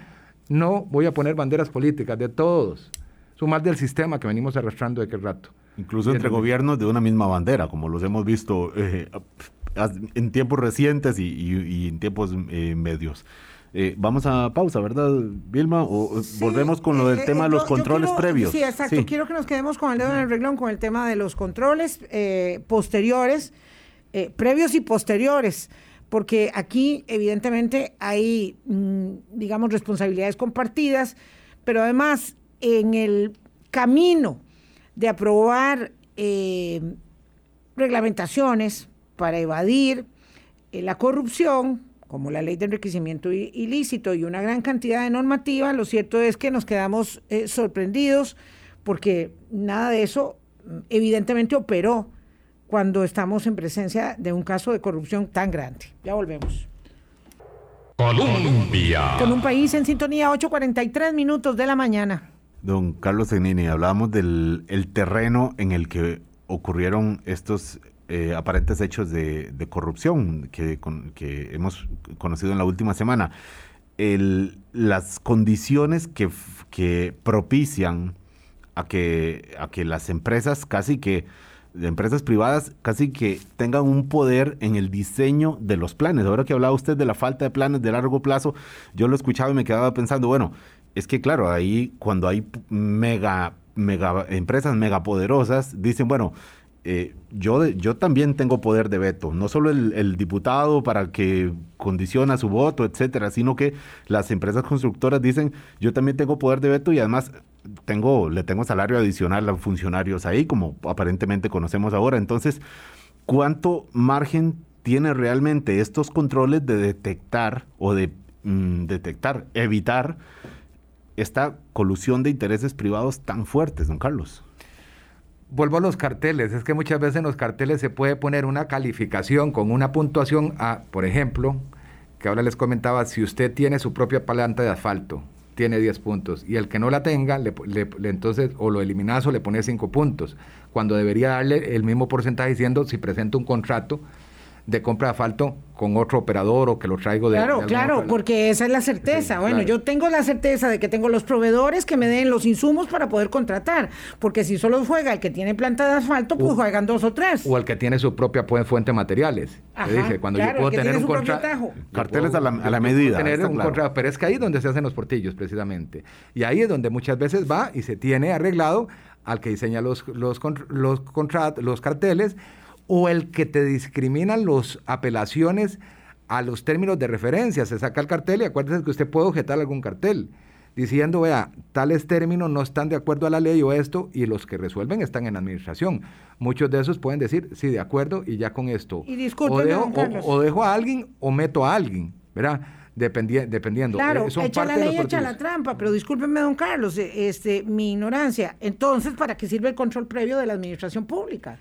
no voy a poner banderas políticas, de todos. Es un mal del sistema que venimos arrastrando de qué rato. Incluso entre gobiernos de una misma bandera, como los hemos visto eh, en tiempos recientes y, en tiempos eh, medios. Eh, vamos a pausa, ¿verdad, Vilma? ¿O volvemos con lo del tema de los controles previos? Sí, exacto. Quiero que nos quedemos con el dedo en el reglón con el tema de los controles eh, posteriores, eh, previos y posteriores, porque aquí evidentemente hay, mm, digamos, responsabilidades compartidas, pero además en el camino de aprobar reglamentaciones para evadir la corrupción, como la ley de enriquecimiento ilícito y una gran cantidad de normativa, lo cierto es que nos quedamos eh, sorprendidos porque nada de eso mm, evidentemente operó cuando estamos en presencia de un caso de corrupción tan grande. Ya volvemos. Colombia. Con un país en sintonía, 8.43 minutos de la mañana. Don Carlos Zenini, hablábamos del el terreno en el que ocurrieron estos eh, aparentes hechos de, corrupción que, hemos conocido en la última semana. las condiciones que, que propician a que, a que las empresas casi que empresas privadas casi que tengan un poder en el diseño de los planes. Ahora que hablaba usted de la falta de planes de largo plazo, yo lo escuchaba y me quedaba pensando, bueno, es que claro, ahí cuando hay mega, mega empresas megapoderosas, dicen, bueno, eh, yo, yo también tengo poder de veto, no solo el, diputado para que condiciona su voto, etcétera, sino que las empresas constructoras dicen, yo también tengo poder de veto y además tengo, le tengo salario adicional a funcionarios ahí, como aparentemente conocemos ahora. Entonces, ¿cuánto margen tiene realmente estos controles de detectar o de mm, detectar, evitar esta colusión de intereses privados tan fuertes, don Carlos? Vuelvo a los carteles, es que muchas veces en los carteles se puede poner una calificación con una puntuación a, por ejemplo, que ahora les comentaba, si usted tiene su propia planta de asfalto, tiene 10 puntos, y el que no la tenga, le, entonces o lo eliminas o le pone 5 puntos, cuando debería darle el mismo porcentaje diciendo si presenta un contrato de compra de asfalto con otro operador o que lo traigo de... Claro, claro, porque esa es la certeza. bueno, yo tengo la certeza de que tengo los proveedores que me den los insumos para poder contratar, porque si solo juega el que tiene planta de asfalto, pues juegan dos o tres. O el que tiene su propia fuente de materiales. Ajá, cuando yo puedo tener un contrato... Carteles a la, a la medida. Tener un contrato, pero es que ahí es donde se hacen los portillos, precisamente. Y ahí es donde muchas veces va y se tiene arreglado al que diseña los, los, los, los carteles o el que te discrimina las apelaciones a los términos de referencia. Se saca el cartel y acuérdese que usted puede objetar algún cartel diciendo, vea, tales términos no están de acuerdo a la ley o esto, y los que resuelven están en administración. Muchos de esos pueden decir, sí, de acuerdo, y ya con esto. Y o, dejo, o, dejo a alguien o meto a alguien, ¿verdad? dependiendo. Claro, eh, echa la ley, echa la trampa, pero discúlpeme, don Carlos, eh, este, mi ignorancia. Entonces, ¿para qué sirve el control previo de la administración pública?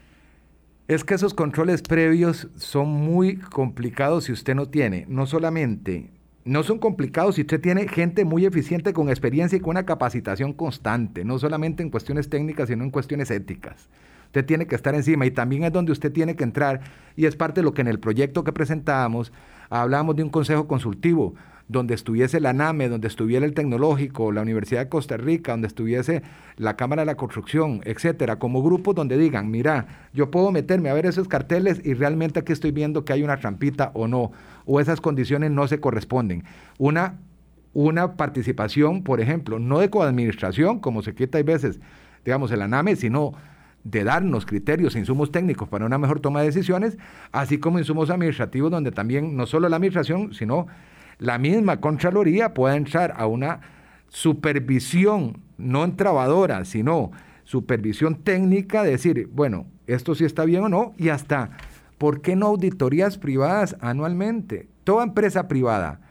Es que esos controles previos son muy complicados si usted no tiene, no solamente, no son complicados si usted tiene gente muy eficiente con experiencia y con una capacitación constante, no solamente en cuestiones técnicas, sino en cuestiones éticas. Usted tiene que estar encima y también es donde usted tiene que entrar y es parte de lo que en el proyecto que presentamos hablamos de un consejo consultivo donde estuviese la NAME, donde estuviera el Tecnológico, la Universidad de Costa Rica, donde estuviese la Cámara de la Construcción, etcétera, como grupos donde digan, mira, yo puedo meterme a ver esos carteles y realmente aquí estoy viendo que hay una trampita o no, o esas condiciones no se corresponden. Una, una participación, por ejemplo, no de coadministración, como se quita a veces, digamos, en la NAME, sino de darnos criterios e insumos técnicos para una mejor toma de decisiones, así como insumos administrativos donde también no solo la administración, sino la misma Contraloría puede entrar a una supervisión, no entrabadora, sino supervisión técnica, de decir, bueno, esto sí está bien o no, y hasta, ¿por qué no auditorías privadas anualmente? Toda empresa privada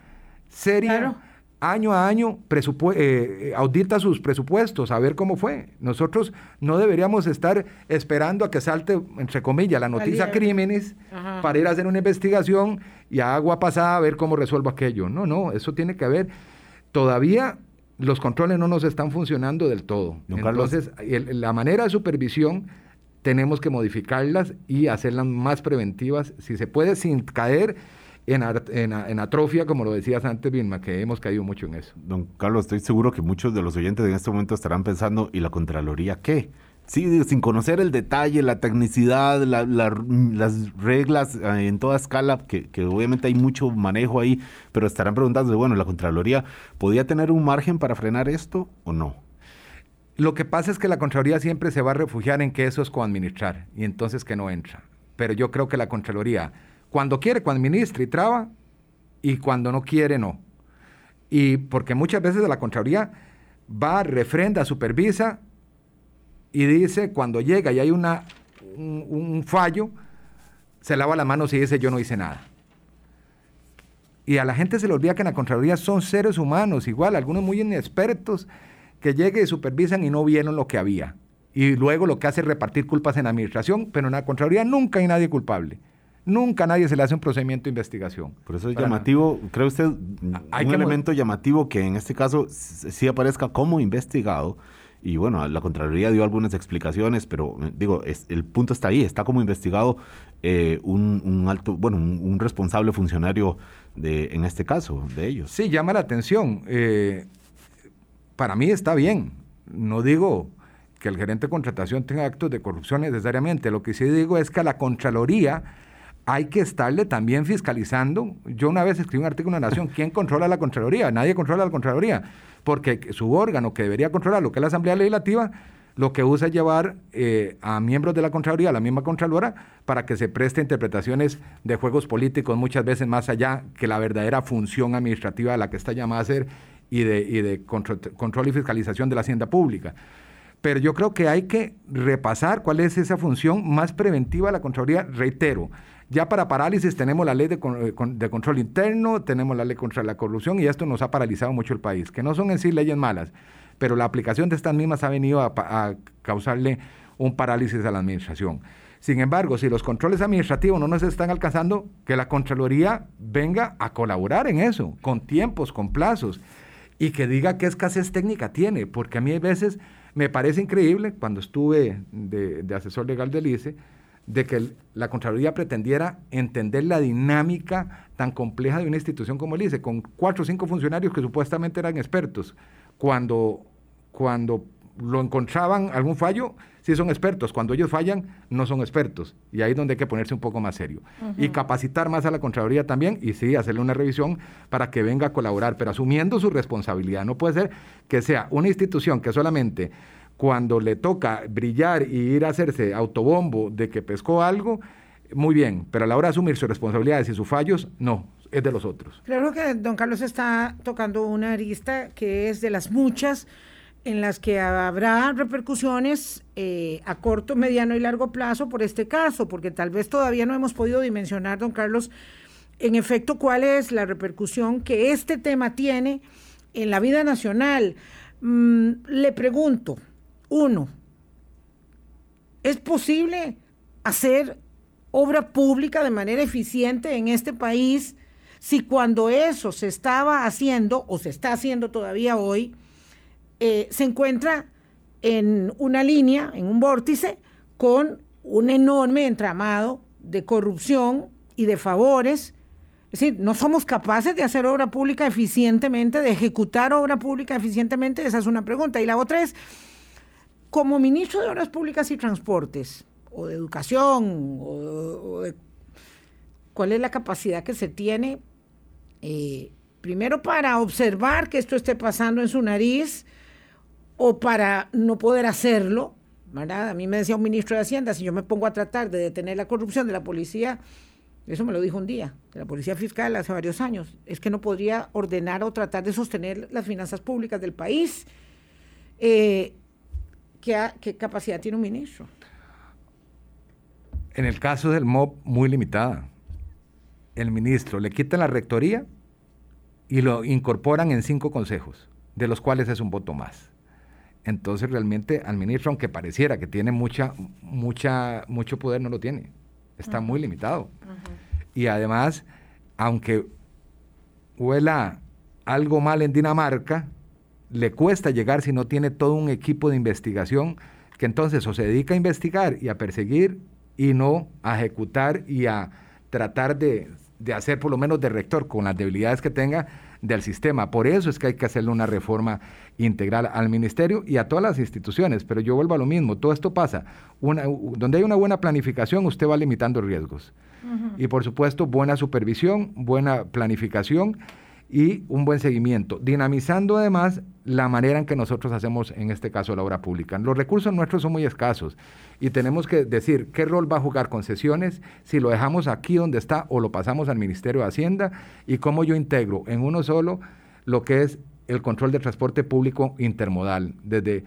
seria año a año eh, audita sus presupuestos, a ver cómo fue. Nosotros no deberíamos estar esperando a que salte, entre comillas, la noticia crímenes para ir a hacer una investigación y a agua pasada a ver cómo resuelvo aquello. No, no, eso tiene que haber. Todavía los controles no nos están funcionando del todo. Entonces, la manera de supervisión tenemos que modificarlas y hacerlas más preventivas, si se puede, sin caer en, en, atrofia, como lo decías antes, Vilma, que hemos caído mucho en eso. Don Carlos, estoy seguro que muchos de los oyentes en este momento estarán pensando, ¿y la Contraloría qué? Sí, sin conocer el detalle, la tecnicidad, las reglas eh, en toda escala, que, que, obviamente hay mucho manejo ahí, pero estarán preguntando, bueno, ¿la Contraloría podía tener un margen para frenar esto o no? Lo que pasa es que la Contraloría siempre se va a refugiar en que eso es coadministrar y entonces que no entra. Pero yo creo que la Contraloría cuando quiere, cuando administra y traba, y cuando no quiere, no. Y porque muchas veces la Contraloría va, refrenda, supervisa y dice, cuando llega y hay una, un, fallo, se lava las manos y dice, yo no hice nada. Y a la gente se le olvida que en la Contraloría son seres humanos, igual, algunos muy inexpertos, que lleguen y supervisan y no vieron lo que había. Y luego lo que hace es repartir culpas en la administración, pero en la Contraloría nunca hay nadie culpable. Nunca a nadie se le hace un procedimiento de investigación. Por eso es llamativo, ¿cree usted hay un elemento llamativo que en este caso sí aparezca como investigado? Y bueno, la Contraloría dio algunas explicaciones, pero eh, digo, el punto está ahí, está como investigado eh, un, alto, bueno, un, responsable funcionario de, en este caso, de ellos. Sí, llama la atención. Eh, para mí está bien. No digo que el gerente de contratación tenga actos de corrupción necesariamente. Lo que sí digo es que a la Contraloría hay que estarle también fiscalizando. Yo una vez escribí un artículo en La Nación, ¿quién controla la Contraloría? Nadie controla la Contraloría, porque su órgano que debería controlar lo que es la Asamblea Legislativa, lo que usa es llevar eh, a miembros de la Contraloría, a la misma Contralora, para que se preste interpretaciones de juegos políticos muchas veces más allá que la verdadera función administrativa de la que está llamada a ser y de, de control y fiscalización de la hacienda pública pero yo creo que hay que repasar cuál es esa función más preventiva de la Contraloría. Reitero, ya para parálisis tenemos la ley de, eh, control interno, tenemos la ley contra la corrupción y esto nos ha paralizado mucho el país, que no son en sí leyes malas, pero la aplicación de estas mismas ha venido a, causarle un parálisis a la administración. Sin embargo, si los controles administrativos no nos están alcanzando, que la Contraloría venga a colaborar en eso, con tiempos, con plazos, y que diga qué escasez técnica tiene, porque a mí a veces me parece increíble, cuando estuve de, de asesor legal del ICE, de que la Contraloría pretendiera entender la dinámica tan compleja de una institución como el ICE, con cuatro o cinco funcionarios que supuestamente eran expertos. Cuando, cuando lo encontraban algún fallo, sí son expertos. Cuando ellos fallan, no son expertos. Y ahí es donde hay que ponerse un poco más serio. Y capacitar más a la Contraloría también y sí, hacerle una revisión para que venga a colaborar, pero asumiendo su responsabilidad. No puede ser que sea una institución que solamente cuando le toca brillar y ir a hacerse autobombo de que pescó algo, muy bien, pero a la hora de asumir sus responsabilidades y sus fallos, no, es de los otros. Creo que don Carlos está tocando una arista que es de las muchas en las que habrá repercusiones eh, a corto, mediano y largo plazo por este caso, porque tal vez todavía no hemos podido dimensionar, don Carlos, en efecto, cuál es la repercusión que este tema tiene en la vida nacional. Mm, le pregunto, uno, ¿es posible hacer obra pública de manera eficiente en este país si cuando eso se estaba haciendo o se está haciendo todavía hoy, eh, se encuentra en una línea, en un vórtice, con un enorme entramado de corrupción y de favores. Es decir, no somos capaces de hacer obra pública eficientemente, de ejecutar obra pública eficientemente, esa es una pregunta. Y la otra es, como ministro de Obras Públicas y Transportes, o de Educación, cuál es la capacidad que se tiene, eh, primero para observar que esto esté pasando en su nariz, o para no poder hacerlo, ¿verdad? A mí me decía un ministro de Hacienda, si yo me pongo a tratar de detener la corrupción de la policía, eso me lo dijo un día, de la policía fiscal hace varios años, es que no podría ordenar o tratar de sostener las finanzas públicas del país. Eh, ¿qué, capacidad tiene un ministro? En el caso del MOB, muy limitada. El ministro le quita la rectoría y lo incorporan en cinco consejos, de los cuales es un voto más. Entonces realmente al ministro, aunque pareciera que tiene mucha, mucha, mucho poder, no lo tiene. Está muy limitado. Y además, aunque huela algo mal en Dinamarca, le cuesta llegar si no tiene todo un equipo de investigación que entonces o se dedica a investigar y a perseguir y no a ejecutar y a tratar de, de hacer por lo menos de rector con las debilidades que tenga del sistema. Por eso es que hay que hacerle una reforma integral al ministerio y a todas las instituciones. Pero yo vuelvo a lo mismo, todo esto pasa. Una, donde hay una buena planificación, usted va limitando riesgos. Y por supuesto, buena supervisión, buena planificación y un buen seguimiento, dinamizando además la manera en que nosotros hacemos, en este caso, la obra pública. Los recursos nuestros son muy escasos y tenemos que decir qué rol va a jugar concesiones, si lo dejamos aquí donde está o lo pasamos al Ministerio de Hacienda y cómo yo integro en uno solo lo que es el control del transporte público intermodal, desde,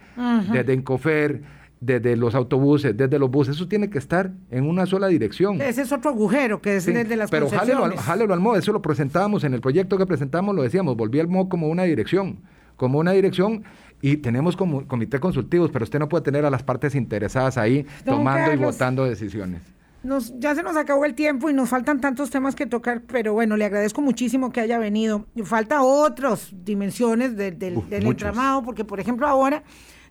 desde Incofer, desde los autobuses, desde los buses, eso tiene que estar en una sola dirección. Ese es otro agujero que es desde las Pero jálelo, jálelo al MO, eso lo presentábamos en el proyecto que presentamos, lo decíamos, volví al MO como una dirección, como una dirección y tenemos como comité consultivos, pero usted no puede tener a las partes interesadas ahí tomando y votando decisiones. Nos, ya se nos acabó el tiempo y nos faltan tantos temas que tocar, pero bueno, le agradezco muchísimo que haya venido. Falta otras dimensiones del entramado, porque por ejemplo ahora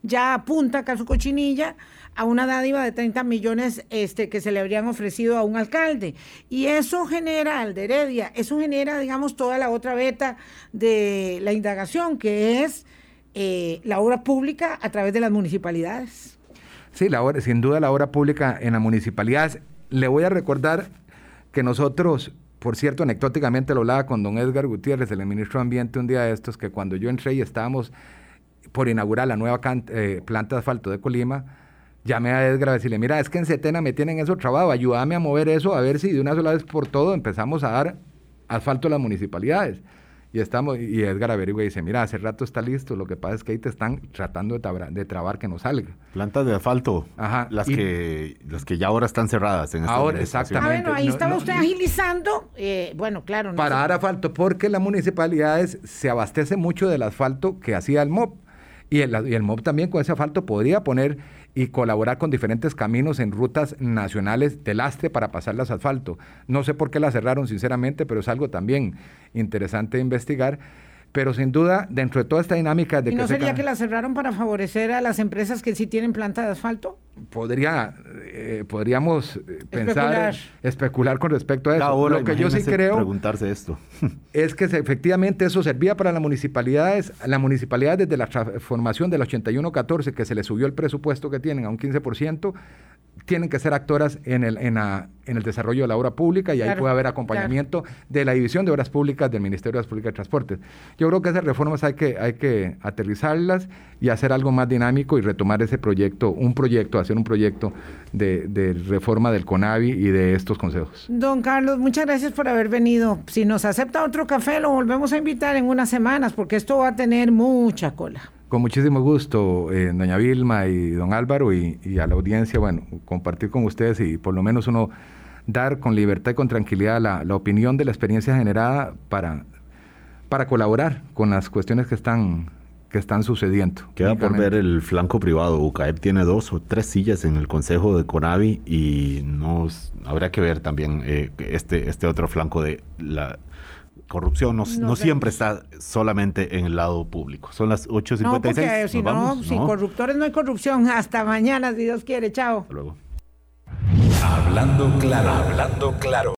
ya apunta acá cochinilla a una dádiva de 30 millones este, que se le habrían ofrecido a un alcalde. Y eso genera, al de Heredia, eso genera, digamos, toda la otra beta de la indagación, que es eh, la obra pública a través de las municipalidades. Sí, la obra, sin duda la obra pública en las municipalidades. Le voy a recordar que nosotros, por cierto, anecdóticamente lo hablaba con don Edgar Gutiérrez, el ministro de Ambiente, un día de estos, que cuando yo entré y estábamos por inaugurar la nueva eh, planta de asfalto de Colima, llamé a Edgar a decirle, mira, es que en Setena me tienen eso trabajo, ayúdame a mover eso, a ver si de una sola vez por todo empezamos a dar asfalto a las municipalidades. Y, estamos, y Edgar averigua y dice, mira, hace rato está listo, lo que pasa es que ahí te están tratando de, de trabar que no salga. Plantas de asfalto, Ajá, las, que, las que ya ahora están cerradas. En ahora, exactamente. Ah, bueno, ahí estaba usted agilizando, eh, bueno, claro. para dar asfalto, porque las municipalidades se abastece mucho del asfalto que hacía el MOP. Y el, y el MOB también con ese asfalto podría poner y colaborar con diferentes caminos en rutas nacionales de lastre para pasarlas asfalto. No sé por qué la cerraron, sinceramente, pero es algo también interesante de investigar pero sin duda, dentro de toda esta dinámica de ¿Y no sería que la cerraron para favorecer a las empresas que sí tienen planta de asfalto? Podría, eh, podríamos eh, pensar, especular con respecto a eso. Lo que yo sí creo preguntarse esto. <laughs> es que efectivamente eso servía para las municipalidades, la municipalidad desde la transformación del 81-14, que se le subió el presupuesto que tienen a un 15%, tienen que ser actoras en el, en, en el desarrollo de la obra pública y ahí puede haber acompañamiento de la División de Obras Públicas del Ministerio de Obras Públicas y Transportes. Yo creo que esas reformas hay que, hay que aterrizarlas y hacer algo más dinámico y retomar ese proyecto, un proyecto, hacer un proyecto de, de reforma del CONAVI y de estos consejos. Don Carlos, muchas gracias por haber venido. Si nos acepta otro café, lo volvemos a invitar en unas semanas porque esto va a tener mucha cola. Con muchísimo gusto, eh, doña Vilma y don Álvaro, y, a la audiencia, bueno, compartir con ustedes y por lo menos uno dar con libertad y con tranquilidad la, la opinión de la experiencia generada para, para colaborar con las cuestiones que están que están sucediendo. Queda por ver el flanco privado. UCAEP tiene dos o tres sillas en el Consejo de Conavi y nos habrá que ver también eh, este, este otro flanco de la corrupción no, siempre está solamente en el lado público. Son las 8.56. No, porque si no, sin corruptores no hay corrupción. Hasta mañana, si Dios quiere. Chao. Hasta luego. Hablando claro, hablando claro.